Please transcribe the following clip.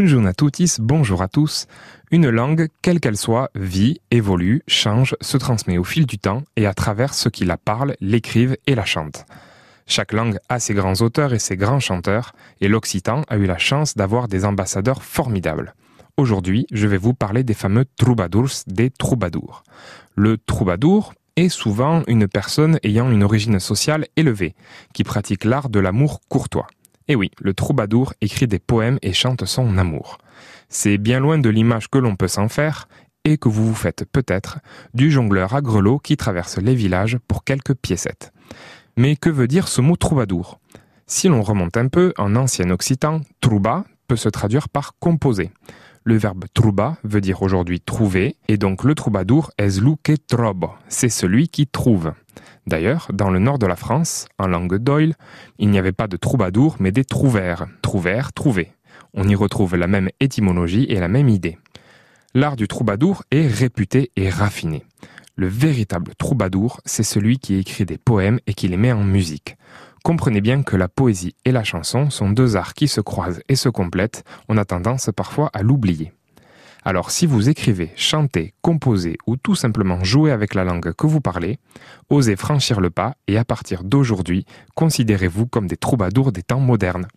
Bonjour à tous, bonjour à tous. Une langue, quelle qu'elle soit, vit, évolue, change, se transmet au fil du temps et à travers ceux qui la parlent, l'écrivent et la chantent. Chaque langue a ses grands auteurs et ses grands chanteurs, et l'occitan a eu la chance d'avoir des ambassadeurs formidables. Aujourd'hui, je vais vous parler des fameux troubadours, des troubadours. Le troubadour est souvent une personne ayant une origine sociale élevée, qui pratique l'art de l'amour courtois. Et oui, le troubadour écrit des poèmes et chante son amour. C'est bien loin de l'image que l'on peut s'en faire, et que vous vous faites peut-être du jongleur à grelot qui traverse les villages pour quelques piécettes. Mais que veut dire ce mot troubadour? Si l'on remonte un peu, en ancien occitan, trouba peut se traduire par composer. Le verbe trouba veut dire aujourd'hui trouver, et donc le troubadour est lu que trobo, c'est celui qui trouve. D'ailleurs, dans le nord de la France, en langue d'Oil, il n'y avait pas de troubadour, mais des trouvères. Trouvères, trouver. On y retrouve la même étymologie et la même idée. L'art du troubadour est réputé et raffiné. Le véritable troubadour, c'est celui qui écrit des poèmes et qui les met en musique. Comprenez bien que la poésie et la chanson sont deux arts qui se croisent et se complètent, on a tendance parfois à l'oublier. Alors si vous écrivez, chantez, composez ou tout simplement jouez avec la langue que vous parlez, osez franchir le pas et à partir d'aujourd'hui, considérez-vous comme des troubadours des temps modernes.